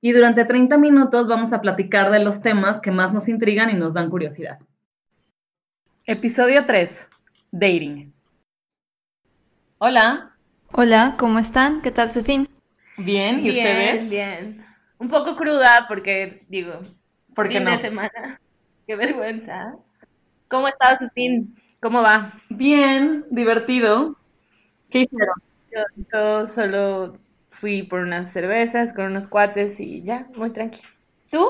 Y durante 30 minutos vamos a platicar de los temas que más nos intrigan y nos dan curiosidad. Episodio 3. Dating. Hola. Hola, ¿cómo están? ¿Qué tal su fin? Bien, ¿y bien, ustedes? Bien, Un poco cruda porque, digo, ¿Por qué fin no? de semana. Qué vergüenza. ¿Cómo ha estado su fin? ¿Cómo va? Bien, divertido. ¿Qué hicieron? Yo, yo solo fui por unas cervezas con unos cuates y ya, muy tranquilo. ¿Tú?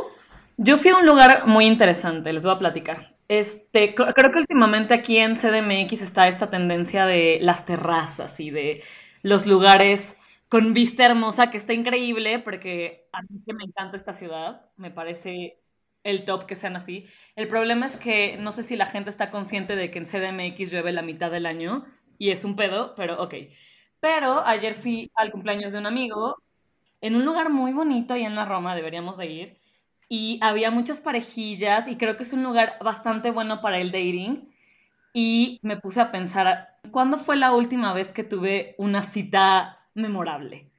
Yo fui a un lugar muy interesante, les voy a platicar. Este, cr- creo que últimamente aquí en CDMX está esta tendencia de las terrazas y de los lugares con vista hermosa, que está increíble, porque a mí que me encanta esta ciudad, me parece el top que sean así. El problema es que no sé si la gente está consciente de que en CDMX llueve la mitad del año y es un pedo, pero ok. Pero ayer fui al cumpleaños de un amigo en un lugar muy bonito ahí en la Roma, deberíamos de ir y había muchas parejillas y creo que es un lugar bastante bueno para el dating y me puse a pensar, ¿cuándo fue la última vez que tuve una cita memorable?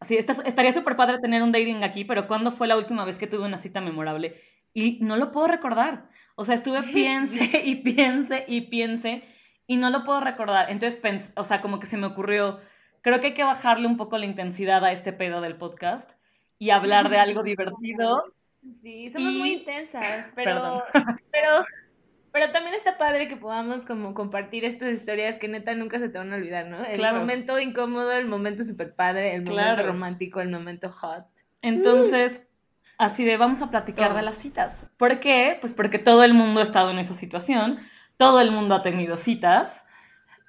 Así, esta- estaría súper padre tener un dating aquí, pero ¿cuándo fue la última vez que tuve una cita memorable? Y no lo puedo recordar. O sea, estuve piense y piense y piense y no lo puedo recordar. Entonces, pens- o sea, como que se me ocurrió, creo que hay que bajarle un poco la intensidad a este pedo del podcast y hablar de algo divertido. Sí, somos Y- muy intensas, pero, pero, pero también está padre que podamos como compartir estas historias que neta nunca se te van a olvidar, ¿no? El Claro. momento incómodo, el momento super padre, el momento Claro. romántico, el momento hot. Entonces, así de vamos a platicar de las citas. ¿Por qué? Pues porque todo el mundo ha estado en esa situación, todo el mundo ha tenido citas,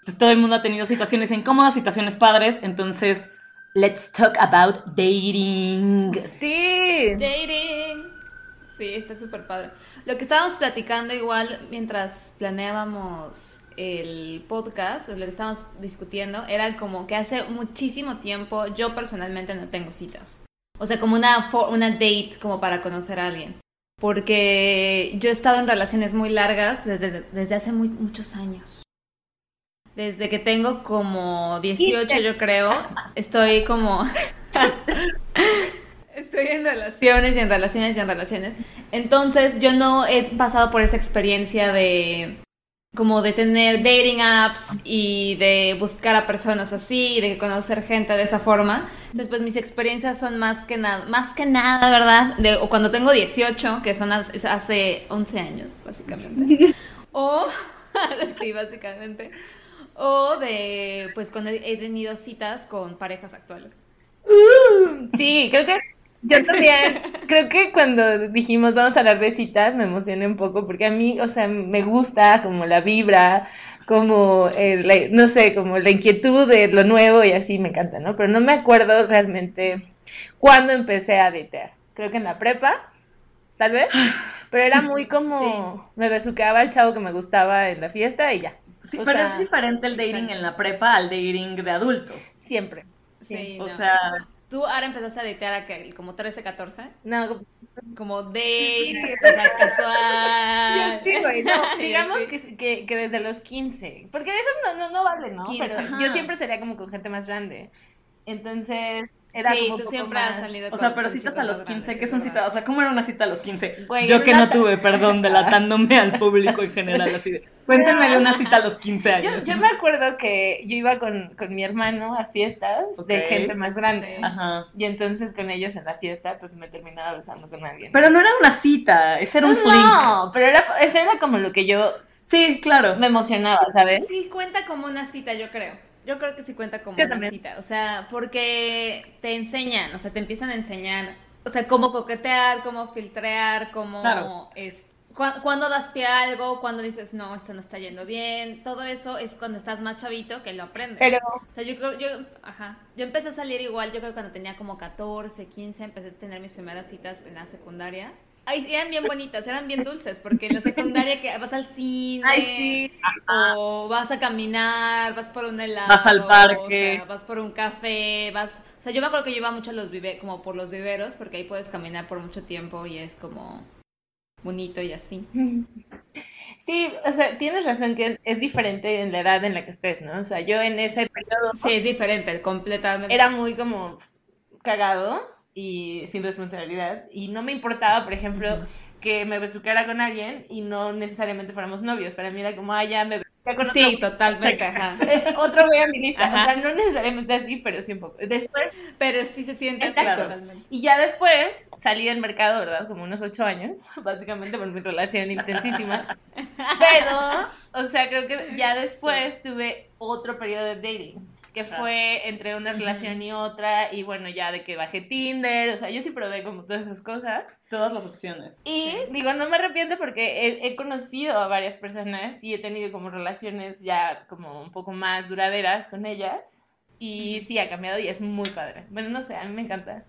pues todo el mundo ha tenido situaciones incómodas, situaciones padres, entonces, let's talk about dating. Sí. Dating. Sí, está súper padre. Lo que estábamos platicando igual mientras planeábamos el podcast, lo que estábamos discutiendo, era como que hace muchísimo tiempo yo personalmente no tengo citas. O sea, como una, una date como para conocer a alguien. Porque yo he estado en relaciones muy largas desde, desde hace muchos años. Desde que tengo como 18, yo creo, estoy como... Estoy en relaciones y en relaciones y en relaciones. Entonces yo no he pasado por esa experiencia de como de tener dating apps y de buscar a personas así y de conocer gente de esa forma. Pues mis experiencias son más que nada, más que nada, ¿verdad? De, o cuando tengo 18, que son hace 11 años, básicamente. O, sí, básicamente. O de, pues cuando he tenido citas con parejas actuales. Sí, creo que yo también, creo que cuando dijimos vamos a hablar de citas me emocioné un poco porque a mí, o sea, me gusta como la vibra, como, el, la- no sé, como la inquietud de lo nuevo y así me encanta, ¿no? Pero no me acuerdo realmente cuándo empecé a datear. Creo que en la prepa, tal vez, pero era muy como, me besuqueaba el chavo que me gustaba en la fiesta y ya. Sí, O pero sea, es diferente el dating en la prepa al dating de adulto. Siempre. Sí, O no. sea, ¿Tú ahora empezaste a datear a que como 13, 14? No, Como dates, o sea, casual. Sí, güey, no, Sí, digamos sí. que, que, que desde los 15, porque eso no, no, no vale, ¿no? 15, Pero ajá. yo siempre sería como con gente más grande. Entonces, era Sí, como tú siempre has más- salido o con sea, pero con citas a los más 15, grandes, ¿qué son citas? O sea, ¿cómo era una cita a los 15? Güey, Yo que no ta- tuve, perdón, delatándome al público en general, así de, cuéntenme de una cita a los 15 Yo, años. yo me acuerdo que yo iba con, con mi hermano a fiestas de Ok. gente más grande. Sí. Ajá. Y entonces con ellos en la fiesta, pues me terminaba besando con alguien. Pero no era una cita, ese era un Pues fling. no, pero era, eso era como lo que yo Sí, claro. me emocionaba, ¿sabes? Sí, cuenta como una cita, yo creo. Yo creo que sí cuenta como Yo una también. cita. O sea, porque te enseñan, o sea, te empiezan a enseñar, o sea, cómo coquetear, cómo filtrear, cómo Claro. es, cu- cuándo das pie a algo, cuando dices, no, esto no está yendo bien. Todo eso es cuando estás más chavito que lo aprendes. Pero O sea, yo creo, yo, ajá, yo empecé a salir igual, yo creo que cuando tenía como 14, 15, empecé a tener mis primeras citas en la secundaria. Ay, eran bien bonitas, eran bien dulces, porque en la secundaria que vas al cine, Ay, sí. o vas a caminar, vas por un helado, Vas al parque. o sea, vas por un café, vas... O sea, yo me acuerdo que yo iba mucho a los vive como por los viveros, porque ahí puedes caminar por mucho tiempo y es como bonito y así. Sí, o sea, tienes razón que es, es diferente en la edad en la que estés, ¿no? O sea, yo en ese periodo Sí, es diferente, completamente. era muy como cagado y sin responsabilidad y no me importaba, por ejemplo, que me besuqueara con alguien y no necesariamente fuéramos novios. Para mí era como, ah, ya me besuqué con Sí, otro. totalmente, ajá. Otro voy a mi lista. Ajá. O sea, no necesariamente así, pero sí un poco. Después, Pero sí se siente así totalmente. y ya después salí del mercado, ¿verdad? Como unos ocho años, básicamente por mi relación intensísima. Pero, o sea, creo que ya después tuve otro periodo de dating, que fue entre una relación y otra, y bueno, ya de que bajé Tinder, o sea, yo sí probé como todas esas cosas. Todas las opciones. Y Sí. digo, no me arrepiento porque he, he conocido a varias personas y he tenido como relaciones ya como un poco más duraderas con ellas. Y sí, ha cambiado y es muy padre. Bueno, no sé, a mí me encanta.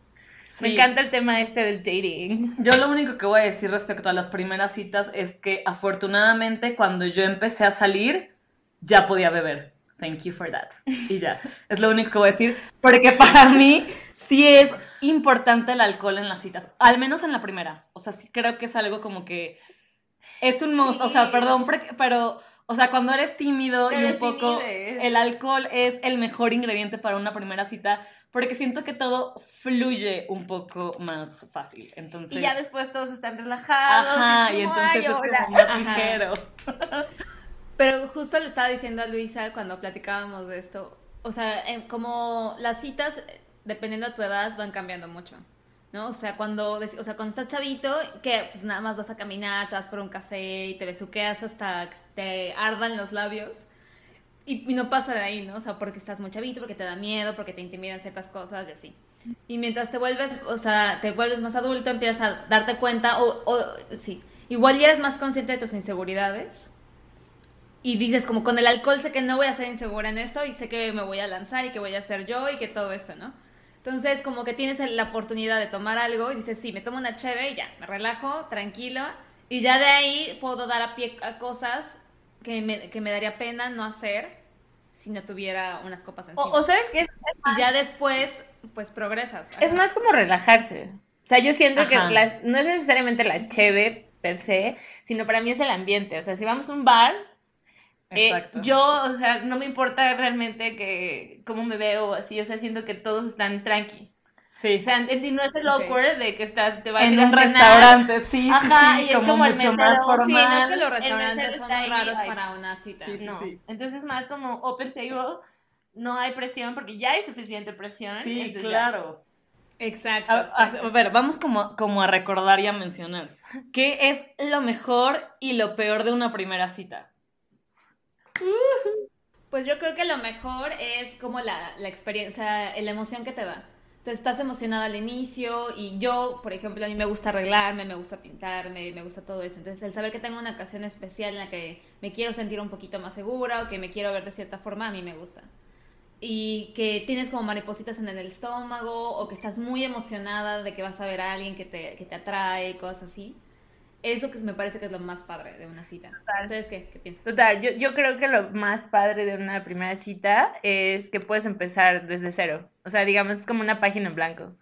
Me Sí. encanta el tema este del dating. Yo lo único que voy a decir respecto a las primeras citas es que afortunadamente cuando yo empecé a salir ya podía beber. Thank you for that. Y ya, es lo único que voy a decir. Porque para mí sí es importante el alcohol en las citas, al menos en la primera. O sea, sí creo que es algo como que es un must. O sea, perdón, pero, o sea, cuando eres tímido Te y un poco, desinhibes. el alcohol es el mejor ingrediente para una primera cita. Porque siento que todo fluye un poco más fácil. Entonces, Y ya después todos están relajados. Ajá, y como, entonces "Ay, es hola". como más ligero. Pero justo le estaba diciendo a Luisa cuando platicábamos de esto, o sea, em, como las citas, dependiendo de tu edad, van cambiando mucho, ¿no? O sea, cuando, o sea, cuando estás chavito, que pues nada más vas a caminar, te vas por un café y te besuqueas hasta que te ardan los labios. Y, y no pasa de ahí, ¿no? O sea, porque estás muy chavito, porque te da miedo, porque te intimidan ciertas cosas y así. Y mientras te vuelves, o sea, te vuelves más adulto, empiezas a darte cuenta, o, o sí, igual ya eres más consciente de tus inseguridades. Y dices, como con el alcohol sé que no voy a ser insegura en esto y sé que me voy a lanzar y que voy a ser yo y que todo esto, ¿no? Entonces, como que tienes la oportunidad de tomar algo y dices, sí, me tomo una cheve y ya, me relajo, tranquilo. Y ya de ahí puedo dar a pie a cosas que me, que me daría pena no hacer si no tuviera unas copas encima. O, o sabes que es, y ya después, pues progresas. es más como relajarse. O sea, yo siento que Ajá. las- no es necesariamente la cheve per se, sino para mí es el ambiente. O sea, si vamos a un bar, eh, yo, o sea, no me importa realmente que cómo me veo o así. O sea, siento que todos están tranqui. Sí. O sea, y no es el awkward de que estás, te vas a en ir a un cenar. restaurante, sí, Ajá, sí, y es como, como el mucho más Sí, formal. Sí, no es que los restaurantes son ahí, raros para una cita. Sí, sí, No, sí. entonces más como open table, no hay presión porque ya hay suficiente presión. Sí, ya. claro. Exacto. A, a- exacto. a ver, vamos como, como a recordar y a mencionar. ¿Qué es lo mejor y lo peor de una primera cita? Pues yo creo que lo mejor es como la, la experiencia, la emoción que te da. Entonces estás emocionada al inicio y yo, por ejemplo, a mí me gusta arreglarme, me gusta pintarme, me gusta todo eso. Entonces el saber que tengo una ocasión especial en la que me quiero sentir un poquito más segura o que me quiero ver de cierta forma, a mí me gusta. Y que tienes como maripositas en el estómago o que estás muy emocionada de que vas a ver a alguien que te, que te atrae, cosas así. Eso que me parece que es lo más padre de una cita. ¿Ustedes qué, qué piensan? Total, yo, yo creo que lo más padre de una primera cita es que puedes empezar desde cero. O sea, digamos, es como una página en blanco.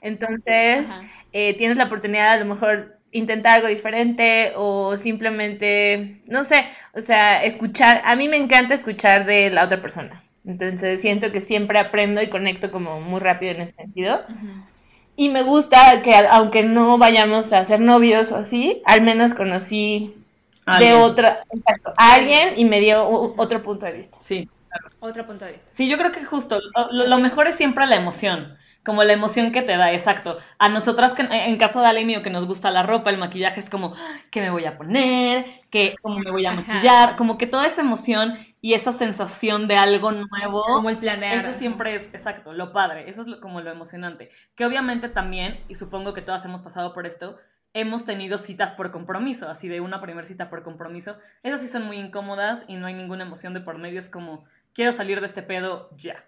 Entonces, Ajá. eh, tienes la oportunidad a lo mejor intentar algo diferente o simplemente, no sé, o sea, escuchar. A mí me encanta escuchar de la otra persona. Entonces, siento que siempre aprendo y conecto como muy rápido en ese sentido. Ujú. Y me gusta que aunque no vayamos a ser novios o así, al menos conocí de otra, exacto, a alguien y me dio otro punto de vista. Sí. Otro punto de vista. Sí, yo creo que justo, lo, lo- lo mejor es siempre la emoción, como la emoción que te da, exacto. A nosotras, que, en caso de Ale mío, que nos gusta la ropa, el maquillaje, es como, ¿qué me voy a poner? ¿Qué, ¿Cómo me voy a Ajá. maquillar? Como que toda esa emoción y esa sensación de algo nuevo. Como el planear. Eso siempre es, exacto, lo padre, eso es lo- como lo emocionante. Que obviamente también, y supongo que todas hemos pasado por esto, hemos tenido citas por compromiso, así de una primera cita por compromiso. Esas sí son muy incómodas y no hay ninguna emoción de por medio, es como, quiero salir de este pedo ya.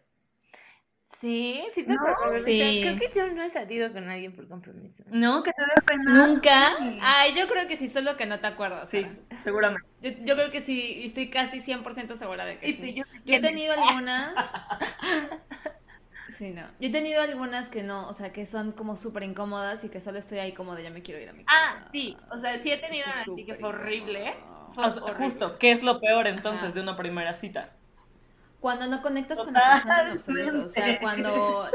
Sí, sí te No, sí. Creo que yo no he salido con alguien por compromiso. No, que te. ¿Nunca? Ay, yo creo que sí, solo que no te acuerdas. Sí, Sara. seguramente. Yo, yo creo que sí, y estoy casi 100% segura de que Y sí. yo- Yo he tenido algunas. Sí, no. Yo he tenido algunas que no, o sea, que son como súper incómodas y que solo estoy ahí como de ya me quiero ir a mi casa. Ah, sí. O sea, sí he tenido una así que fue horrible. incómoda. Fue O sea, horrible. justo, ¿qué es lo peor entonces Ajá. de una primera cita? Cuando no conectas con la persona en absoluto. O sea, cuando. eh,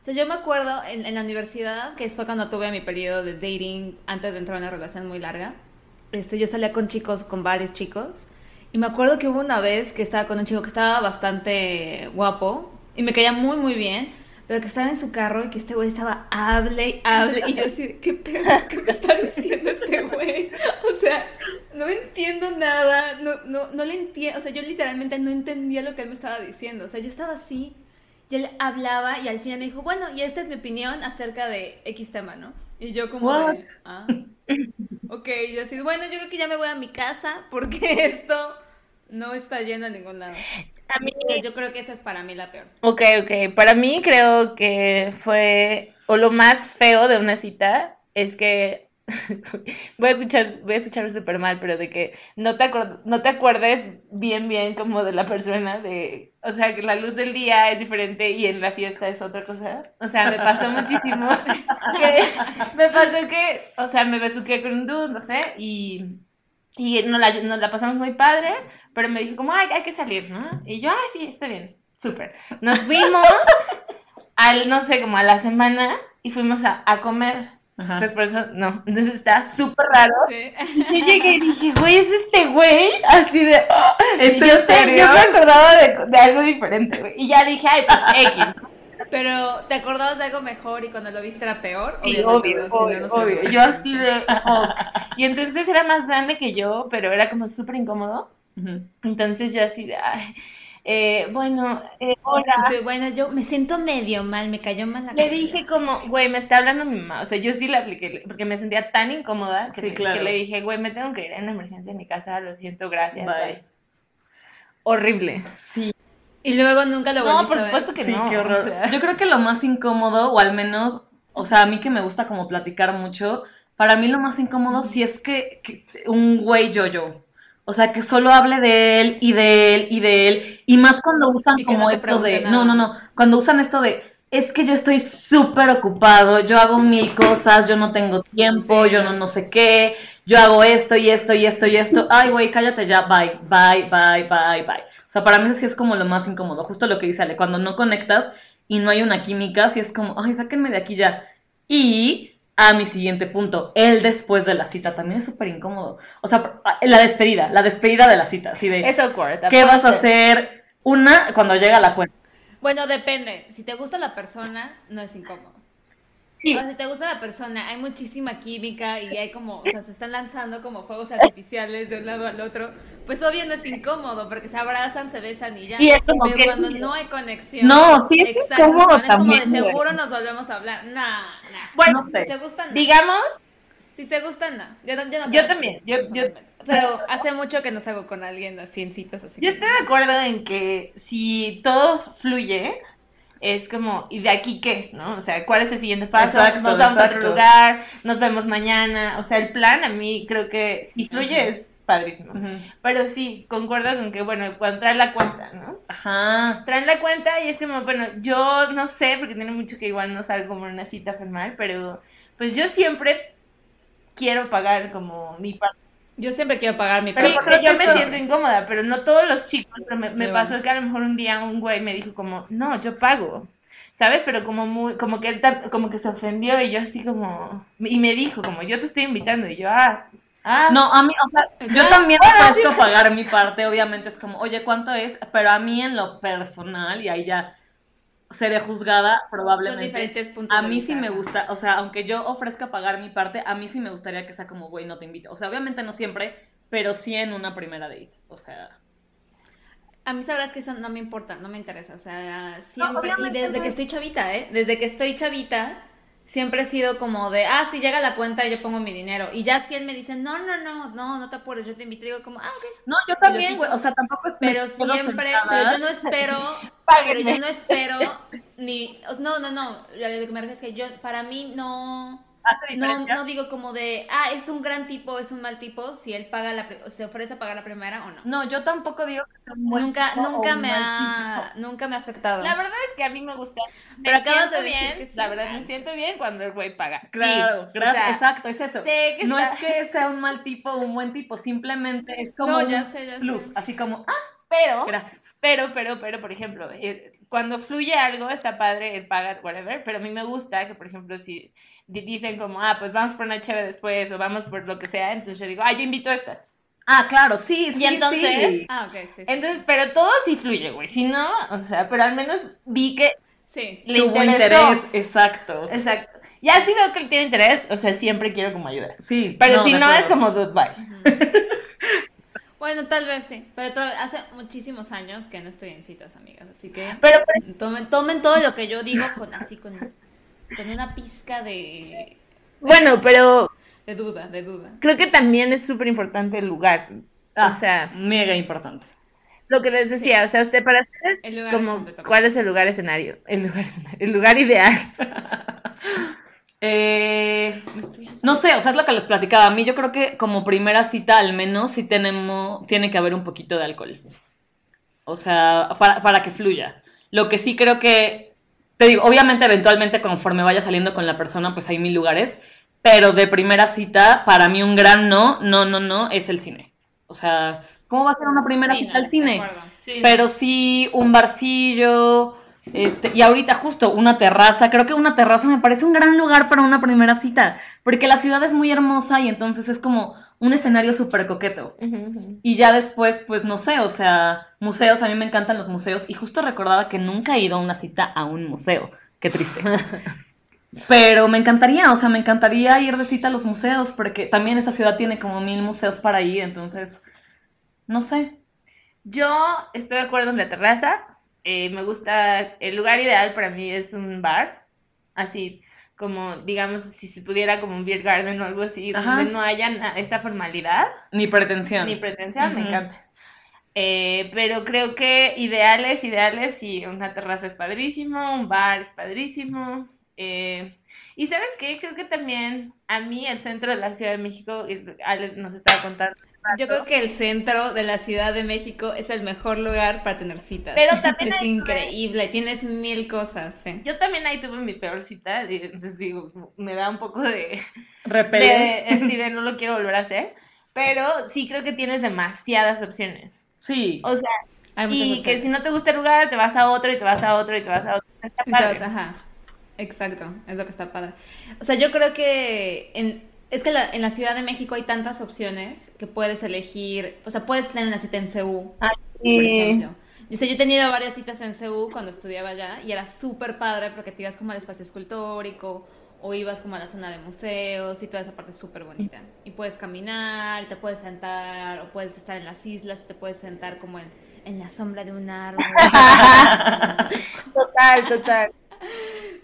O sea, yo me acuerdo en, en la universidad, que fue cuando tuve mi periodo de dating antes de entrar a una relación muy larga. Este, yo salía con chicos, con varios chicos. Y me acuerdo que hubo una vez que estaba con un chico que estaba bastante guapo y me caía muy, muy bien. Pero que estaba en su carro y que este güey estaba hable y hable. Y yo así, ¿qué pedo? ¿Qué me está diciendo este güey? O sea, no entiendo nada. No, no, no le entiendo. O sea, yo literalmente no entendía lo que él me estaba diciendo. O sea, yo estaba así. Y él hablaba y al final me dijo, bueno, y esta es mi opinión acerca de X tema, ¿no? Y yo como de, ah, ok, yo así, bueno, yo creo que ya me voy a mi casa porque esto no está yendo a ningún lado. A mí, yo creo que esa es para mí la peor. ok, ok. Para mí creo que fue, o lo más feo de una cita es que, voy a escuchar, voy a súper mal, pero de que no te, no te acuerdes bien, bien como de la persona, de, o sea, que la luz del día es diferente y en la fiesta es otra cosa. O sea, me pasó muchísimo me pasó que, o sea, me besuqué con un dude, no sé, y... Y nos la, nos la pasamos muy padre, pero me dijo como, ay, hay que salir, ¿no? Y yo, ay, sí, está bien, súper. Nos fuimos al, no sé, como a la semana y fuimos a, a comer. Ajá. Entonces, por eso, no. Entonces está súper raro. Sí. Yo llegué y dije, güey, ¿es este güey? Así de. ¿Es Y yo, en sé, serio? yo me acordaba de, de algo diferente, güey. Y ya dije, ay, pues X. Pero, ¿te acordabas de algo mejor y cuando lo viste era peor? Sí, obvio, ¿no? Si no, obvio, Yo así de, "Fuck". Y entonces era más grande que yo, pero era como súper incómodo. Entonces yo así de, ay, eh, bueno, eh, hola. bueno, yo me siento medio mal, me cayó mal la Le dije como, güey, me está hablando mi mamá. O sea, yo sí le apliqué, porque me sentía tan incómoda que, Sí, le, claro. que le dije, güey, me tengo que ir en emergencia a mi casa, lo siento, gracias. Bye. bye". Horrible. Y luego nunca lo No, volviste por a ver. supuesto que Sí, no. qué horror. o sea. Yo creo que lo más incómodo, o al menos, o sea, a mí que me gusta como platicar mucho, para mí lo más incómodo sí es que, que un güey yo-yo. O sea, que solo hable de él y de él y de él. Y más cuando usan Y como no esto de. No, no, no. Cuando usan esto de. Es que yo estoy súper ocupado, yo hago mil cosas, yo no tengo tiempo, Sí. yo no no sé qué, yo hago esto y esto y esto y esto. Ay, güey, cállate ya, bye, bye, bye, bye, bye. O sea, para mí eso sí es como lo más incómodo, justo lo que dice Ale, cuando no conectas y no hay una química, sí es como, ay, sáquenme de aquí ya. Y a mi siguiente punto, el después de la cita también es súper incómodo. O sea, la despedida, la despedida de la cita, así de, Es awkward. ¿qué vas a hacer? Una, cuando llega la cuenta. Bueno, depende. Si te gusta la persona, no es incómodo. Sí. O sea, si te gusta la persona, hay muchísima química y hay como, o sea, se están lanzando como fuegos artificiales de un lado al otro. Pues obvio no es incómodo porque se abrazan, se besan y ya. Como Pero cuando no hay conexión. No, sí es exacto, incómodo es como de también, seguro nos volvemos a hablar. Nah, nah. Bueno, No sé. Si se gustan, digamos, Si se gustan, no. Yo, yo, no Yo también, yo- yo-. Pero hace mucho que no salgo con alguien así en citas así. yo estoy de acuerdo en que si todo fluye, es como, ¿y de aquí qué? ¿No? O sea, ¿cuál es el siguiente paso? Exacto, nos vamos a otro lugar, nos vemos mañana. O sea, el plan a mí creo que si fluye Ajá. es padrísimo. Pero sí, concuerdo con que, bueno, cuando traen la cuenta, ¿no? Ajá. Traen la cuenta y es como, bueno, yo no sé, porque tiene mucho que igual no salgo como en una cita formal, pero pues yo siempre quiero pagar como mi parte. Yo siempre quiero pagar mi Pero porque yo me siento incómoda, pero no todos los chicos, pero me, pasó que a lo mejor un día un güey me dijo como, no, yo pago, ¿sabes? Pero como muy, como que él como que se ofendió y yo así como, y me dijo como, yo te estoy invitando y yo, ah, ah, No, a mí, o sea, yo Claro. también puedo pagar mi parte, obviamente es como, oye, ¿cuánto es? Pero a mí en lo personal, y ahí ya seré juzgada Son probablemente. diferentes puntos A mí sí me gusta, o sea, aunque yo ofrezca pagar mi parte, a mí sí me gustaría que sea como, güey, no te invito. O sea, obviamente no siempre, pero sí en una primera date. O sea, A mí sabrás que eso no me importa, no me interesa, o sea, siempre, y desde no. que estoy chavita, ¿eh? Desde que estoy chavita, siempre he sido como de, ah, si llega la cuenta yo pongo mi dinero, y ya si él me dice, no, no, no, no, no te apures, yo te invito, digo como, ah, ok, no, yo también, güey, o sea, tampoco es pero siempre, pero yo no espero, pero yo no espero ni, no, no, no, lo que me refiero es que yo, para mí no, ¿Hace no, no digo como de, ah, es un gran tipo, es un mal tipo, si él paga la, se ofrece a pagar la primera o no. No, yo tampoco digo que sea un buen Nunca, tipo o nunca un me mal ha, nunca me ha afectado. La verdad es que a mí me gusta. Me Pero acabas siento de decir bien, que sí. La verdad, me siento bien cuando el güey paga. Sí, Claro, o gracias, sea, exacto, es eso. sé que No está- es que sea un mal tipo o un buen tipo, simplemente es como No, un ya sé, ya plus, sé. así como, ah, Pero, gracias. pero, pero, pero, por ejemplo, eh, cuando fluye algo, está padre, él paga, whatever, pero a mí me gusta que, por ejemplo, si dicen como, ah, pues vamos por una chévere después, o vamos por lo que sea, entonces yo digo, ah, yo invito a esta. Ah, claro, sí, sí, entonces- sí. Ah, ok, sí, sí. Entonces, pero todo sí fluye, güey, si no, o sea, pero al menos vi que Sí. le Tuvo interesó. interés, exacto. Exacto. Ya si veo que él tiene interés, o sea, siempre quiero como ayuda. Sí, Pero si no, es como dude, bye. Bueno, tal vez sí, pero otra- hace muchísimos años que no estoy en citas, amigas, así que Pero, pero- tomen, tomen todo lo que yo digo con así, con, con una pizca de, bueno, pero de duda, de duda. creo que también es súper importante el lugar. Ah, o sea, mega importante. lo que les decía, o sea, usted para ustedes, El lugar es como, ¿cuál es el lugar escenario? El lugar escenario, el lugar ideal. Eh, no sé, o sea, es lo que les platicaba. A mí yo creo que como primera cita al menos sí tenemos, tiene que haber un poquito de alcohol. O sea, para, para que fluya. Lo que sí creo que, te digo, obviamente eventualmente conforme vaya saliendo con la persona, pues hay mil lugares, pero de primera cita, para mí un gran no, no, no, no, es el cine. O sea, ¿cómo va a ser una primera Sí, cita no, al cine? Pero sí, un barcillo, este, y ahorita justo una terraza, creo que una terraza me parece un gran lugar para una primera cita, porque la ciudad es muy hermosa y entonces es como un escenario súper coqueto. Y ya después, pues no sé, o sea, museos, a mí me encantan los museos, y justo recordaba que nunca he ido a una cita a un museo, qué triste. Pero me encantaría, o sea, me encantaría ir de cita a los museos, porque también esta ciudad tiene como mil museos para ir, entonces, no sé. Yo estoy de acuerdo en la terraza. eh, me gusta, el lugar ideal para mí es un bar. Así como, digamos, si se pudiera como un beer garden o algo así, Ajá. donde no haya esta formalidad. Ni pretensión. Ni pretensión, me encanta. Eh, pero creo que ideales, ideales, sí, una terraza es padrísimo, un bar es padrísimo. eh, y sabes qué, creo que también a mí el centro de la Ciudad de México, y Alex nos estaba contando. Yo creo que el centro de la Ciudad de México es el mejor lugar para tener citas. Pero también es increíble, tienes mil cosas, sí. Yo también ahí tuve mi peor cita, y entonces digo, me da un poco de, Repele. de, de no lo quiero volver a hacer, pero sí creo que tienes demasiadas opciones. Sí. O sea, Hay muchas y que opciones. si no te gusta el lugar, te vas a otro y te vas a otro y te vas a otro. Está padre. ajá. Exacto, es lo que está padre. O sea, yo creo que en, es que la- en la Ciudad de México hay tantas opciones que puedes elegir, o sea, puedes tener una cita en CU, por Sí. ejemplo. Yo sé, yo he tenido varias citas en CU cuando estudiaba allá y era súper padre porque te ibas como al espacio escultórico o ibas como a la zona de museos y toda esa parte súper bonita. Y puedes caminar, y te puedes sentar o puedes estar en las islas y te puedes sentar como en, en la sombra de un árbol. Total, total.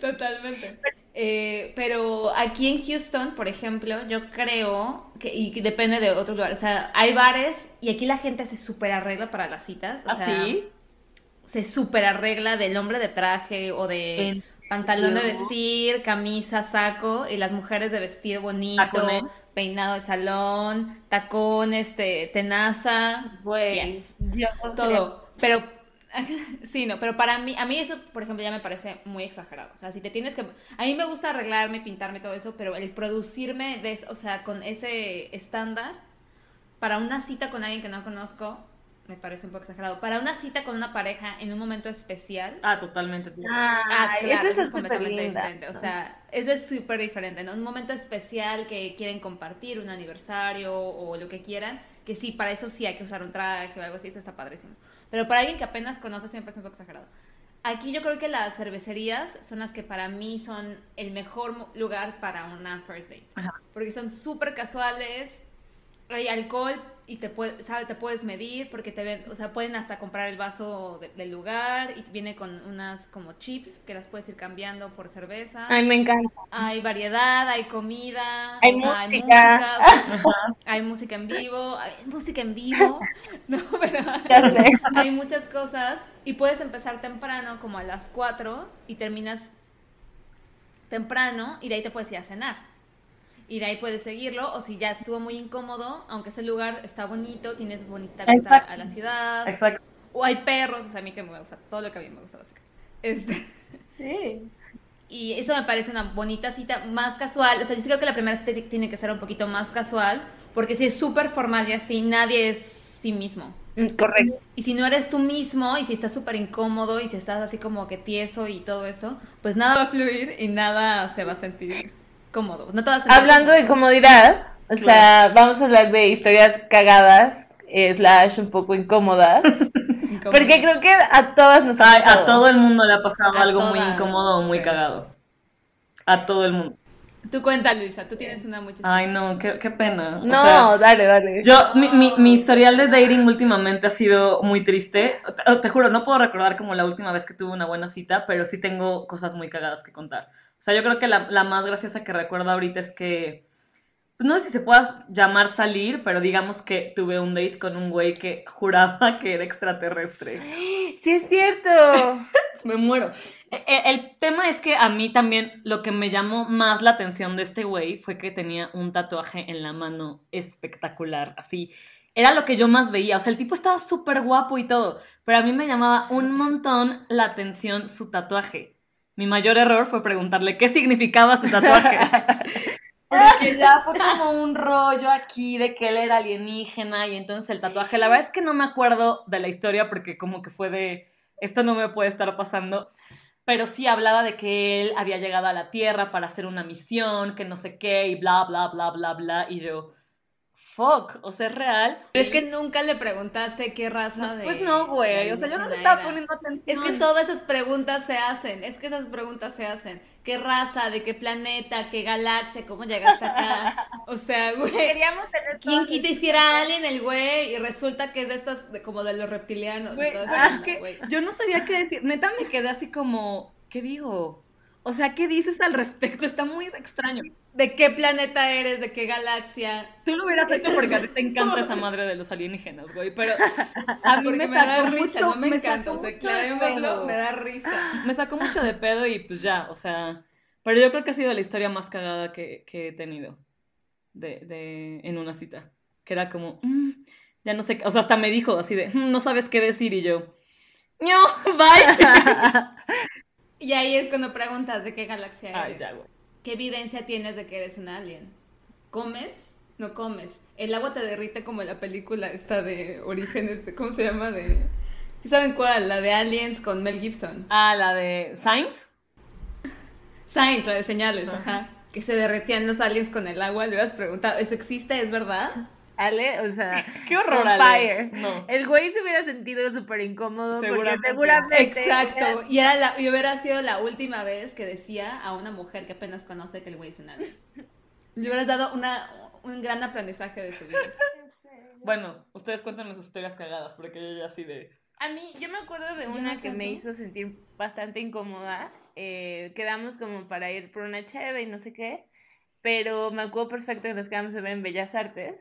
Totalmente. Eh, pero aquí en Houston, por ejemplo, yo creo que, y depende de otros lugares, o sea, hay bares y aquí la gente se super arregla para las citas, o sea, ¿Así? se super arregla del hombre de traje o de ¿En pantalón de vestir, camisa, saco, y las mujeres de vestido bonito, ¿Tacones? peinado de salón, tacón, este, tenaza, Güey, yes, todo. Pero sí, no, pero para mí, a mí eso, por ejemplo, ya me parece muy exagerado. O sea, si te tienes que, a mí me gusta arreglarme, pintarme todo eso, pero el producirme, de, o sea, con ese estándar para una cita con alguien que no conozco, me parece un poco exagerado. Para una cita con una pareja en un momento especial, Ah, totalmente. Ah, Ay, claro, eso es completamente linda. diferente. O sea, eso es súper diferente, ¿no? Un momento especial que quieren compartir, un aniversario o lo que quieran, que sí, para eso sí hay que usar un traje o algo así, eso está padrísimo. Pero para alguien que apenas conoce, sí me parece un poco exagerado. Aquí yo creo que las cervecerías son las que para mí son el mejor lugar para una first date. Ajá. Porque son súper casuales, hay alcohol y te, puede, sabe, te puedes medir porque te ven, o sea, pueden hasta comprar el vaso de- del lugar y viene con unas como chips que las puedes ir cambiando por cerveza. Ay, me encanta. Hay variedad, hay comida, Hay música. música, hay música en vivo, hay música en vivo, no, pero hay muchas cosas y puedes empezar temprano, como a las 4 y terminas temprano y de ahí te puedes ir a cenar. Y de ahí puedes seguirlo, o si ya estuvo muy incómodo, aunque ese lugar está bonito, tienes bonita vista Exacto. a la ciudad, Exacto. o hay perros, o sea, a mí que me gusta, todo lo que a mí me gusta, básicamente. Este, Sí. y eso me parece una bonita cita más casual. O sea, yo creo que la primera cita tiene que ser un poquito más casual, porque si es súper formal y así, nadie es sí mismo. Mm, Correcto. Y si no eres tú mismo, y si estás súper incómodo, y si estás así como que tieso y todo eso, pues nada va a fluir y nada se va a sentir cómodo. No te vas a sentir Hablando de comodidad, o sea, vamos a hablar de historias cagadas, eh, slash un poco incómodas, Incómodo. porque creo que a todas nos ha Ay, a pasado. todo el mundo le ha pasado A algo muy todas, incómodo o muy sí. cagado. A todo el mundo. Tú cuenta, Luisa, tú tienes una muy chistosa. Ay, no, qué, qué pena. O No, sea, dale, dale. Yo, mi, mi, mi historial de dating últimamente ha sido muy triste. Te, te juro, no puedo recordar como la última vez que tuve una buena cita, pero sí tengo cosas muy cagadas que contar. O sea, yo creo que la, la más graciosa que recuerdo ahorita es que, pues no sé si se pueda llamar salir, pero digamos que tuve un date con un güey que juraba que era extraterrestre. Sí es cierto. Me muero. E- e- El tema es que a mí también lo que me llamó más la atención de este güey fue que tenía un tatuaje en la mano espectacular, así. Era lo que yo más veía, o sea, el tipo estaba súper guapo y todo, pero a mí me llamaba un montón la atención su tatuaje. Mi mayor error fue preguntarle qué significaba su tatuaje. Porque ya fue como un rollo aquí de que él era alienígena y entonces el tatuaje, la verdad es que no me acuerdo de la historia porque como que fue de, esto no me puede estar pasando, pero sí hablaba de que él había llegado a la Tierra para hacer una misión, que no sé qué, y bla, bla, bla, bla, bla, y yo, fuck, o sea, es real. Pero es que nunca le preguntaste qué raza de. Pues no, güey, o sea, yo no le estaba poniendo atención. Es que todas esas preguntas se hacen, es que esas preguntas se hacen. ¿Qué raza? ¿De qué planeta? ¿Qué galaxia? ¿Cómo llegaste acá? O sea, güey. Queríamos tener ¿Quién quita hiciera alien el güey? Y resulta que es de estas, de- como de los reptilianos. y que güey. yo no sabía qué decir. Neta me quedé así como, ¿qué digo? O sea, ¿qué dices al respecto? Está muy extraño. ¿De qué planeta eres? ¿De qué galaxia? Tú lo hubieras hecho porque a ti te encanta esa madre de los alienígenas, güey, pero a mí Porque me me, da risa, mucho- no me, me encanta. O sea, me da risa. Me sacó mucho de pedo y pues ya, o sea, pero yo creo que ha sido la historia más cagada que, que he tenido de, de, en una cita, que era como, "Mm, ya no sé, qué", o sea, hasta me dijo así de, "Mm, no sabes qué decir y yo, no, bye. Y ahí es cuando preguntas de qué galaxia eres. Ay, ya, güey. ¿Qué evidencia tienes de que eres un alien? ¿Comes? No comes. El agua te derrite como en la película esta de Orígenes, de, ¿cómo se llama? De... ¿Sí ¿Saben cuál? La de Aliens con Mel Gibson. Ah, la de Science. Science, la de señales, ajá. Que se derretían los aliens con el agua. Le hubieras preguntado, ¿eso existe? ¿Es verdad? Ale, o sea, Qué horror, Ale. fire. No. El güey se hubiera sentido súper incómodo porque Seguramente. seguramente Exacto. Y, era la, y hubiera sido la última vez que decía a una mujer que apenas conoce que el güey es un alien. Le hubieras dado una, un gran aprendizaje de su vida. Bueno, ustedes cuéntanos sus historias cagadas, porque yo ya así de... A mí, yo me acuerdo de Sí, una no que me hizo sentir bastante incómoda. Eh, quedamos como para ir por una cheve y no sé qué, pero me acuerdo perfecto que nos quedamos a ver en Bellas Artes.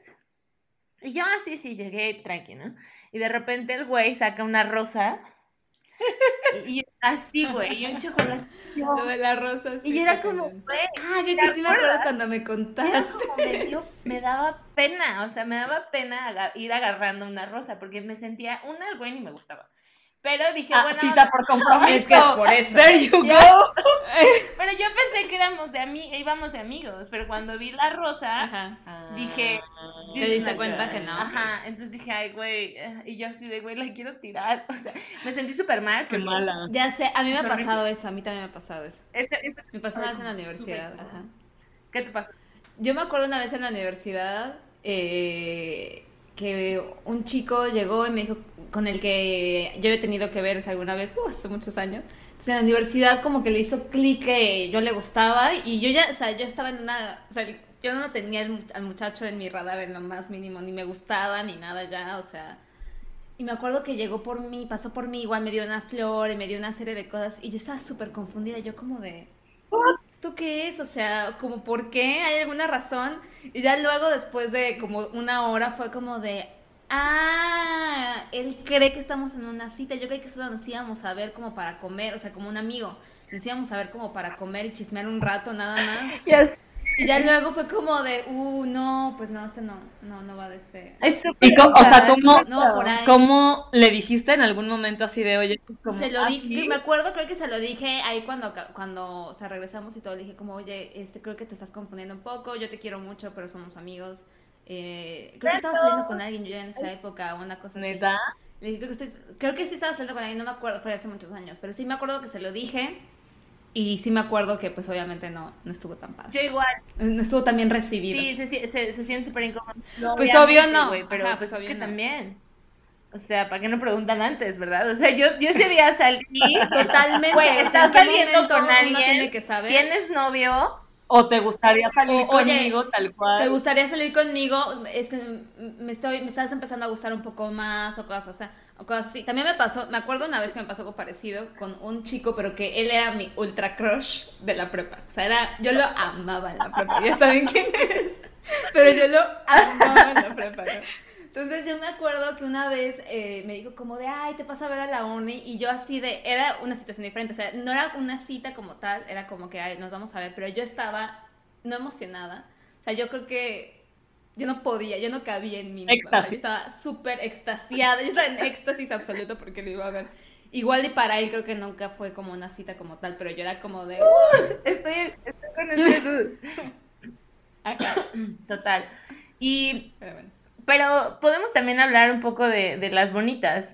Y yo así, sí, llegué tranqui, ¿no? Y de repente el güey saca una rosa. Y, y así, güey, y un chocolate. Lo de la rosa. sí y yo era como, güey, Ah, que, ¿te que sí me acuerdo cuando me era contaste. como me, dio- me daba pena, o sea, me daba pena ir agarrando una rosa, porque me sentía, una, el güey ni me gustaba. Pero dije, Ah, bueno, cita por compromiso. Es que es por eso. There you go. Pero yo éramos de ami íbamos de amigos, pero cuando vi la rosa, Ajá. Dije, Te diste cuenta que no. ajá, entonces dije, ay, güey, y yo así de, güey, la quiero tirar, o sea, me sentí súper mal. Qué porque mala. Ya sé, a mí me ha pasado eso, a mí también me ha pasado eso. ese- ese- Me pasó una vez en la universidad, ajá. ¿Qué te pasó? Yo me acuerdo una vez en la universidad eh, que un chico llegó y me dijo, con el que yo he tenido que ver alguna vez, uh, hace muchos años. Entonces en la universidad como que le hizo clic que yo le gustaba y yo ya, o sea, yo estaba en una, o sea, yo no tenía al muchacho en mi radar en lo más mínimo, ni me gustaba, ni nada ya, o sea... Y me acuerdo que llegó por mí, pasó por mí, igual me dio una flor y me dio una serie de cosas y yo estaba súper confundida, yo como de... ¿Esto qué es? O sea, como ¿por qué? ¿Hay alguna razón? Y ya luego después de como una hora fue como de... Ah, él cree que estamos en una cita, yo creí que solo nos íbamos a ver como para comer, o sea, como un amigo. Nos íbamos a ver como para comer y chismear un rato nada más. Y ya luego fue como de, uh, no, pues no, este no, no, no va de este. Y co- o sea, ¿cómo, No va por ahí. ¿cómo le dijiste en algún momento así de, oye, como, Se lo dije, sí? me acuerdo, creo que se lo dije ahí cuando, cuando, o sea, regresamos y todo, le dije como, oye, este, creo que te estás confundiendo un poco, yo te quiero mucho, pero somos amigos. Eh, creo que estaba saliendo con alguien yo ya en esa época, o una cosa así. ¿Neta? Le dije, creo que, estoy, creo que sí estaba saliendo con alguien, no me acuerdo, fue hace muchos años, pero sí me acuerdo que se lo dije. Y sí me acuerdo que pues obviamente no, no estuvo tan padre. Yo igual, No estuvo tan bien recibido. sí, se, se, se, sienten súper incómodos. Pues Obviamente, obvio no. güey, pero Ajá, pues pues es obvio que no. también. O sea, ¿para qué no preguntan antes, verdad? O sea, yo, yo ese día salí. Totalmente. Sea, estás ¿en qué saliendo con alguien. tiene que saber? ¿Tienes novio? ¿O te gustaría salir O, oye, conmigo tal cual? ¿Te gustaría salir conmigo? Este, m- me estoy, me estás empezando a gustar un poco más o cosas, o sea, o cosas así. También me pasó, me acuerdo una vez que me pasó algo parecido con un chico, pero que él era mi ultra crush de la prepa. O sea, era, yo lo amaba en la prepa. Ya saben quién es. Pero yo lo amaba en la prepa. ¿no? Entonces yo me acuerdo que una vez eh, me dijo como de, ay, te paso a ver a la uni y yo así de, era una situación diferente, o sea, no era una cita como tal, era como que, ay, nos vamos a ver, pero yo estaba no emocionada, o sea, yo creo que yo no podía, yo no cabía en mí misma, yo estaba súper extasiada, yo estaba en éxtasis absoluto porque lo iba a ver. Igual y para él creo que nunca fue como una cita como tal, pero yo era como de, Estoy, estoy con dude. ajá, Total. Y, pero bueno. Pero podemos también hablar un poco de, de las bonitas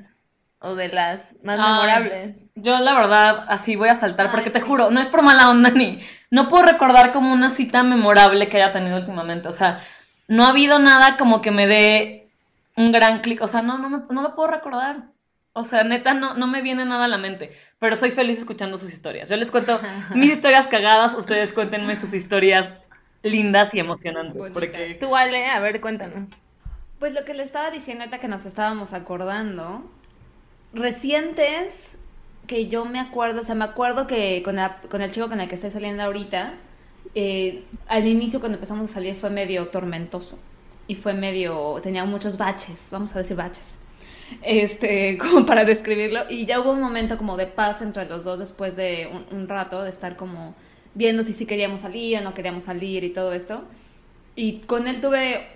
o de las más memorables. Yo la verdad así voy a saltar porque te sí. juro, no es por mala onda ni no puedo recordar como una cita memorable que haya tenido últimamente, o sea, no ha habido nada como que me dé un gran clic, o sea, no no me, no lo puedo recordar. O sea, neta no no me viene nada a la mente, pero soy feliz escuchando sus historias. Yo les cuento mis historias cagadas, ustedes cuéntenme sus historias lindas y emocionantes, Bonitas. porque Tú, Ale, a ver, cuéntanos. Pues lo que le estaba diciendo ahorita que nos estábamos acordando, recientes que yo me acuerdo, o sea, me acuerdo que con, con el chico con el que estoy saliendo ahorita, eh, al inicio cuando empezamos a salir fue medio tormentoso y fue medio, tenía muchos baches, vamos a decir baches, este, como para describirlo, y ya hubo un momento como de paz entre los dos después de un, un rato de estar como viendo si sí queríamos salir o no queríamos salir y todo esto. Y con él tuve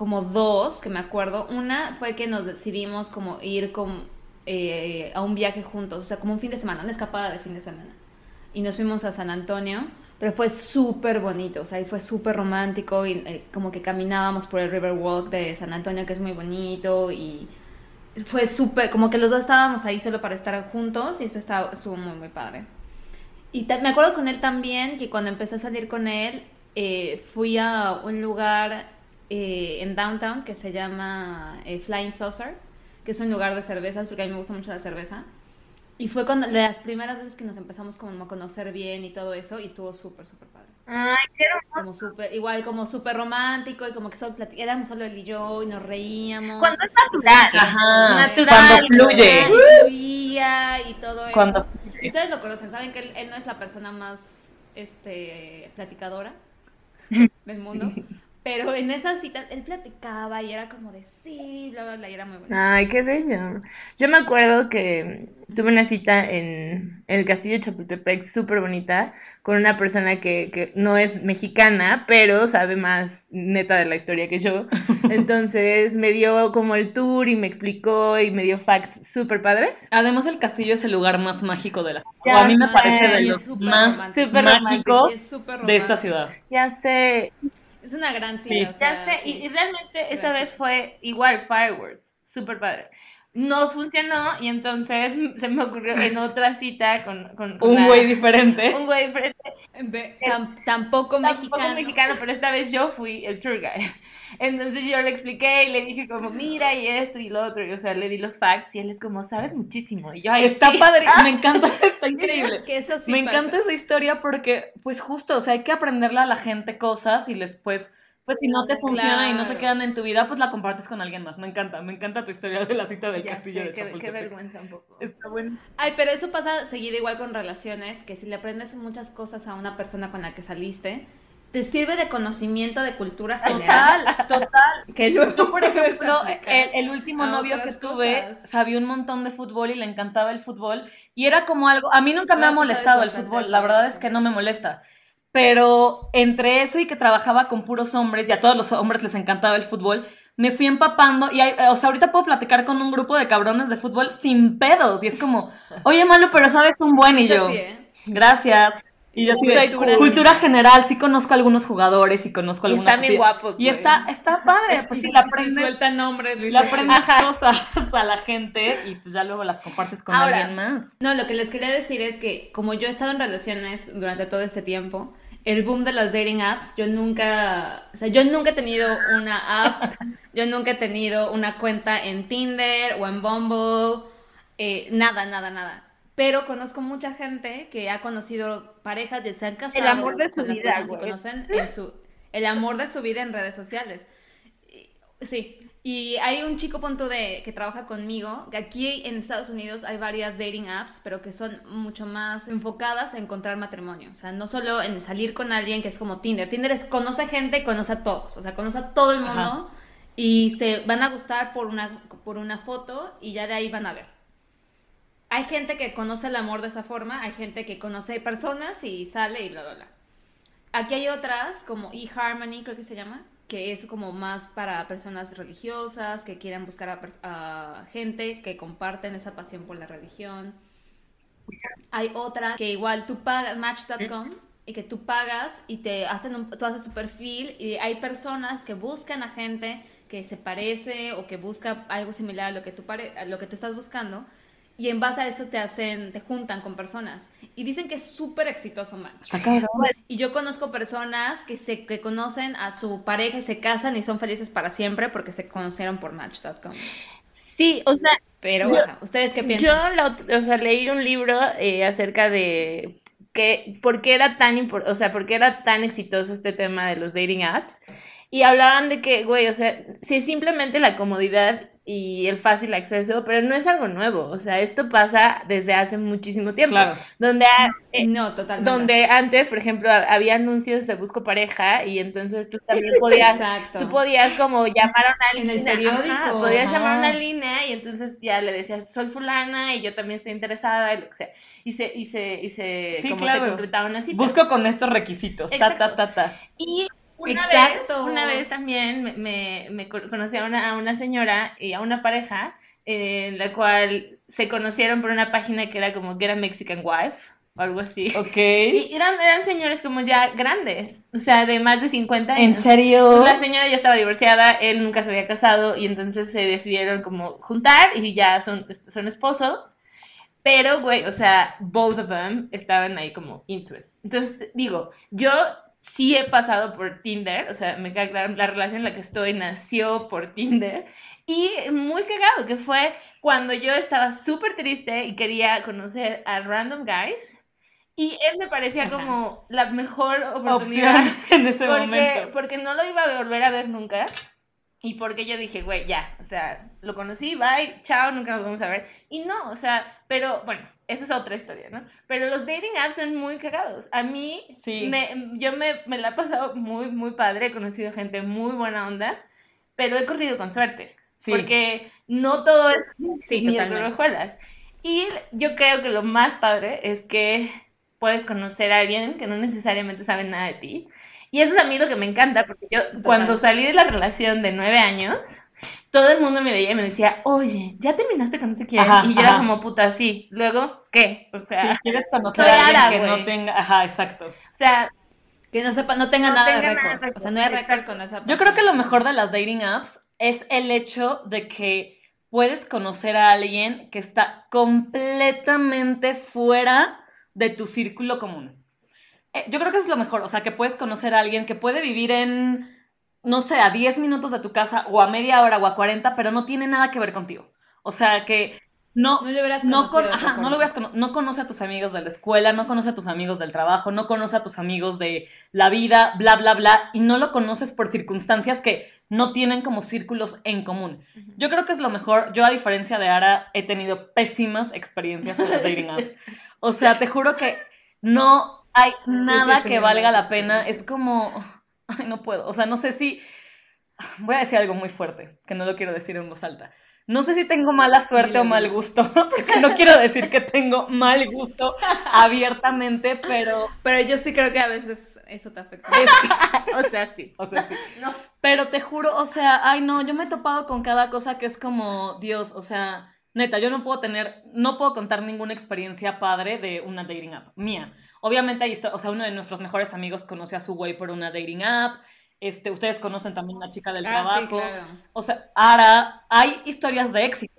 como dos que me acuerdo. Una fue que nos decidimos como ir con, eh, a un viaje juntos, o sea, como un fin de semana, una escapada de fin de semana. Y nos fuimos a San Antonio, pero fue súper bonito, o sea, y fue súper romántico y eh, como que caminábamos por el Riverwalk de San Antonio, que es muy bonito y fue súper, como que los dos estábamos ahí solo para estar juntos y eso estaba, estuvo muy, muy padre. Y me acuerdo con él también que cuando empecé a salir con él, eh, fui a un lugar eh, en downtown que se llama eh, Flying Saucer, que es un lugar de cervezas, porque a mí me gusta mucho la cerveza. Y fue cuando de las primeras veces que nos empezamos como a conocer bien y todo eso, y estuvo súper, súper padre. Ay, qué Como súper, igual como súper romántico, y como que solo éramos solo él y yo, y nos reíamos. Cuando es natural. Ajá, Natural. cuando fluye. Y fluía y todo eso. Cuando Ustedes lo conocen, saben que él, él no es la persona más este platicadora del mundo. Pero en esas citas él platicaba y era como de sí, bla, bla, bla, y era muy bonito. Ay, qué bello. Yo me acuerdo que tuve una cita en el castillo de Chapultepec súper bonita con una persona que, que no es mexicana, pero sabe más neta de la historia que yo. Entonces me dio como el tour y me explicó y me dio facts súper padres. Además, el castillo es el lugar más mágico de la ciudad. Ya O a mí me parece de Y es los más romántico. Súper mágicos Y es súper de esta ciudad. Ya sé, Es una gran cita, Sí. o sea, ya sé, y, sí. y realmente esa vez fue igual fireworks, súper padre. no funcionó y entonces se me ocurrió en otra cita con, con, con Un una- güey diferente. un güey diferente, De- tam- tampoco tampoco mexicano. mexicano, pero esta vez yo fui el tour guide. Entonces yo le expliqué y le dije como, mira, y esto y lo otro, y o sea, le di los facts y él es como, sabes muchísimo. Y yo, ay, Está sí. padre, me encanta, está increíble. Que eso sí me pasa. encanta esa historia porque, pues justo, o sea, hay que aprenderle a la gente cosas y después, pues si no te funciona y no se quedan en tu vida, pues la compartes con alguien más. Me encanta, me encanta tu historia de la cita del Ya castillo sé, de qué, qué vergüenza un poco. Está bueno. Ay, pero eso pasa seguido igual con relaciones, que si le aprendes muchas cosas a una persona con la que saliste, te sirve de conocimiento de cultura general. Total, total. Que luego Yo, por ejemplo, el, el último novio que tuve cosas. sabía un montón de fútbol y le encantaba el fútbol. Y era como algo, a mí nunca me ha molestado el fútbol, la verdad es sí. que no me molesta. Pero entre eso y que trabajaba con puros hombres y a todos los hombres les encantaba el fútbol, me fui empapando y hay, o sea, ahorita puedo platicar con un grupo de cabrones de fútbol sin pedos y es como, oye, Malo, pero sabes un buen y Es yo, así, ¿eh? gracias. Y yo así de, Cultura cultura general, sí conozco algunos jugadores y conozco Y algunas están bien guapos. Y güey. está, está padre, Y porque si, le si aprendes, suelta nombres, Luis. le aprendes cosas a la gente y pues ya luego las compartes con Ahora, alguien más. No, lo que les quería decir es que como yo he estado en relaciones durante todo este tiempo, el boom de las dating apps, yo nunca, o sea, yo nunca he tenido una app, yo nunca he tenido una cuenta en Tinder o en Bumble, eh, nada, nada, nada. Pero conozco mucha gente que ha conocido parejas y se han casado El amor de su vida, que conocen en su, el amor de su vida en redes sociales. Sí, y hay un chico punto de que trabaja conmigo, que aquí en Estados Unidos hay varias dating apps, pero que son mucho más enfocadas a encontrar matrimonio, o sea, no solo en salir con alguien que es como Tinder. Tinder es conoce gente y conoce a todos, o sea, conoce a todo el mundo Ajá. y se van a gustar por una por una foto y ya de ahí van a ver. Hay gente que conoce el amor de esa forma, hay gente que conoce personas y sale y bla bla bla. Aquí hay otras, como eHarmony, creo que se llama, que es como más para personas religiosas, que quieren buscar a, gente que comparten esa pasión por la religión. Hay otra que igual tú pagas, Match.com, y que tú pagas y te hacen tú haces tu perfil y hay personas que buscan a gente que se parece o que busca algo similar a lo que tú, pare- a lo que tú estás buscando y en base a eso te hacen, te juntan con personas y dicen que es súper exitoso Match. Cabrón. Y yo conozco personas que se que conocen a su pareja y se casan y son felices para siempre porque se conocieron por Match.com. Sí, o sea, Pero, Yo- ajá, ¿ustedes qué Yo piensan? ot- o sea, leí un libro eh, acerca de que por qué era tan o sea, por qué era tan exitoso este tema de los dating apps y hablaban de que, güey, o sea, sí es simplemente la comodidad y el fácil acceso, pero no es algo nuevo, o sea, esto pasa desde hace muchísimo tiempo, Claro. donde a- eh, no, totalmente. donde antes, por ejemplo, ha- había anuncios de busco pareja y entonces tú también podías Exacto. Tú podías como llamar a una En el línea, periódico, ajá, podías ajá. llamar a una línea y entonces ya le decías, soy fulana y yo también estoy interesada y lo que sea. Y se, y se, y se, Sí, como claro. se concretaba una cita. Busco con estos requisitos. Ta, ta, ta, ta. Y una Exacto. vez, una vez también me, me, me co- conocí a una, a una señora y a una pareja eh, en la cual se conocieron por una página que era como Get a Mexican Wife o algo así. Ok. Y eran, eran señores como ya grandes, o sea, de más de 50 años. ¿En serio? La señora ya estaba divorciada, él nunca se había casado y entonces se decidieron como juntar y ya son, son esposos. Pero, güey, o sea, both of them estaban ahí como into it. Entonces, digo, yo sí he pasado por Tinder, o sea, me queda claro, la relación en la que estoy nació por Tinder. Y muy cagado, que fue cuando yo estaba súper triste y quería conocer a random guys. Y él me parecía Ajá. como la mejor oportunidad Opción en ese porque, momento. porque no lo iba a volver a ver nunca. Y porque yo dije, güey, ya, o sea, lo conocí, bye, chao, nunca nos vamos a ver. Y no, o sea, pero bueno, esa es otra historia, ¿no? Pero los dating apps son muy cagados. A mí, Sí. me, yo me, me la he pasado muy, muy padre, he conocido gente muy buena onda, pero he corrido con suerte. Sí. Porque no todo es Sí, ni. Y yo creo que lo más padre es que puedes conocer a alguien que no necesariamente sabe nada de ti. Y eso es a mí lo que me encanta, porque yo cuando salí de la relación de nueve años, todo el mundo me veía y me decía, oye, ¿ya terminaste con no sé quién? Ajá, y yo era como, puta, sí. Luego, ¿qué? O Si sea, quieres conocer a alguien Ara, que no tenga... Ajá, exacto. o sea, Que no sepa, no tenga No nada tenga de nada de récord. récord, O sea, no hay récord con esa Yo creo que lo mejor de las dating apps es el hecho de que puedes conocer a alguien que está completamente fuera de tu círculo común. Eh, yo creo que es lo mejor, o sea, que puedes conocer a alguien que puede vivir en, no sé, a 10 minutos de tu casa o a media hora o a 40, pero no tiene nada que ver contigo. O sea, que no, No no, con- ajá, no lo no conoce a tus amigos de la escuela, no conoce a tus amigos del trabajo, no conoce a tus amigos de la vida, bla, bla, bla, y no lo conoces por circunstancias que no tienen como círculos en común. Yo creo que es lo mejor. Yo, a diferencia de Ara, he tenido pésimas experiencias en las dating apps. O sea, te juro que no hay nada que valga la pena. Es como, ay, no puedo. O sea, no sé si, voy a decir algo muy fuerte, que no lo quiero decir en voz alta. No sé si tengo mala suerte o mal gusto, porque no quiero decir que tengo mal gusto abiertamente, pero, Pero yo sí creo que a veces eso te afecta. O sea, sí. o sea, sí. Pero te juro, o sea, ay no, yo me he topado con cada cosa que es como, Dios, o sea, neta, yo no puedo tener, no puedo contar ninguna experiencia padre de una dating app mía. Obviamente hay, o sea, uno de nuestros mejores amigos conoció a su güey por una dating app. Este, ustedes conocen también una chica del Ah, trabajo. sí, claro. O sea, ahora hay historias de éxito.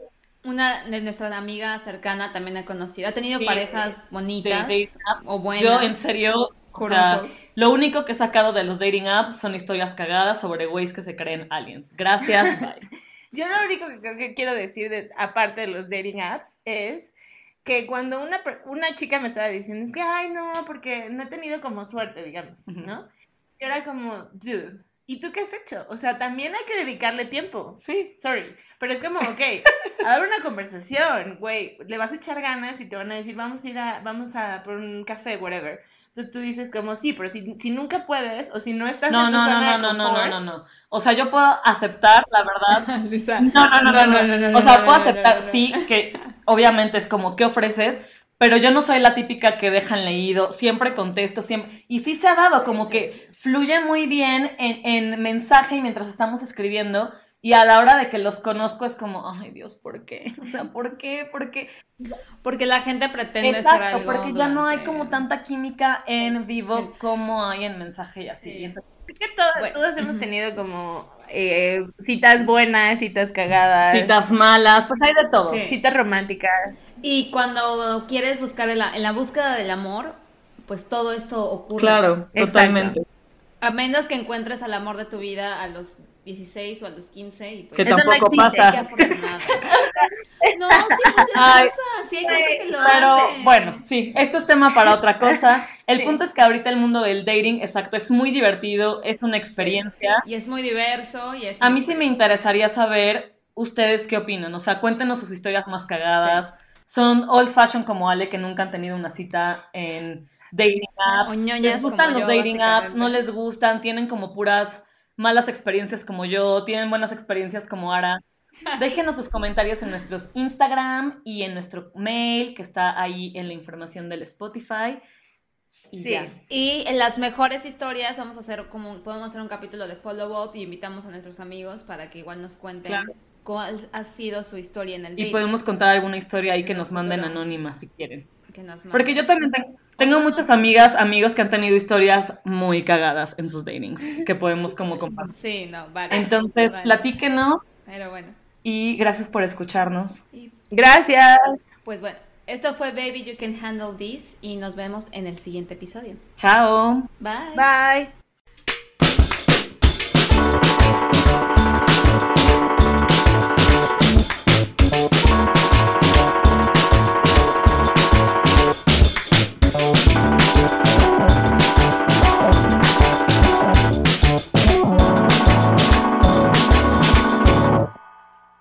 Una de nuestras amigas cercana también ha conocido. Ha tenido Sí, parejas bonitas de dating app. o buenas. Yo, en serio, o sea, lo único que he sacado de los dating apps son historias cagadas sobre güeyes que se creen aliens. Gracias, bye. Yo lo único que quiero decir, de- aparte de los dating apps, es que cuando una, una chica me estaba diciendo, es que, ay, no, porque no he tenido como suerte, digamos. ¿no? Yo era como, dude, ¿y tú qué has hecho? O sea, también hay que dedicarle tiempo. Sí, Sorry, pero es como, ok, a dar una conversación, güey, le vas a echar ganas y te van a decir, vamos a ir a, vamos a por un café, whatever. Entonces tú dices como, sí, pero si, si nunca puedes o si no estás No, en tu no, no, zona no, de no, no, no, no, no. O sea, yo puedo aceptar, la verdad. Lisa. No, no, no, no, no, no, no, O sea, no, puedo no, no, aceptar, no, no. sí, que obviamente es como, ¿qué ofreces? Pero yo no soy la típica que dejan leído, siempre contesto, siempre. Y sí se ha dado, como que fluye muy bien en, en mensaje y mientras estamos escribiendo. Y a la hora de que los conozco es como, ay Dios, ¿por qué? O sea, ¿por qué? ¿Por qué? Porque la gente pretende ser Exacto, algo porque ya no hay como tanta química en vivo Sí. como hay en mensaje y así. Sí. Y entonces- Es que todas, Bueno. todos hemos tenido como eh, citas buenas, citas cagadas, citas malas, pues hay de todo. Sí. citas románticas. Y cuando quieres buscar en la, en la búsqueda del amor, pues todo esto ocurre. Claro, Exacto. totalmente. A menos que encuentres al amor de tu vida a los 16 o a los 15 y pues Que no tampoco qué pasa. afortunado. No, sí, no se Ay, pasa. Sí hay gente que lo Pero hace. bueno, sí, esto es tema para otra cosa. El Sí. punto es que ahorita el mundo del dating, exacto, es muy divertido, es una experiencia. Y es muy diverso y es A mí sí me interesaría saber ustedes qué opinan. O sea, cuéntenos sus historias más cagadas. Son old fashion como Ale que nunca han tenido una cita en dating apps. O ñoñas les gustan como los yo, dating apps, no les gustan, tienen como puras malas experiencias como yo, tienen buenas experiencias como Ara. Déjenos sus comentarios en nuestros Instagram y en nuestro mail que está ahí en la información del Spotify. Y Sí. ya. Y en las mejores historias vamos a hacer como podemos hacer un capítulo de follow up y invitamos a nuestros amigos para que igual nos cuenten Claro. cuál ha sido su historia en el Y dating. podemos contar alguna historia ahí que nos manden anónima si quieren. que nos manden. Porque yo también tengo, tengo muchas amigas, amigos que han tenido historias muy cagadas en sus datings que podemos como compartir. Sí, no, vale. Entonces, Vale. platíquenos Pero bueno. y gracias por escucharnos. Y Gracias. pues bueno, esto fue Baby You Can Handle This y nos vemos en el siguiente episodio. Chao. Bye. Bye.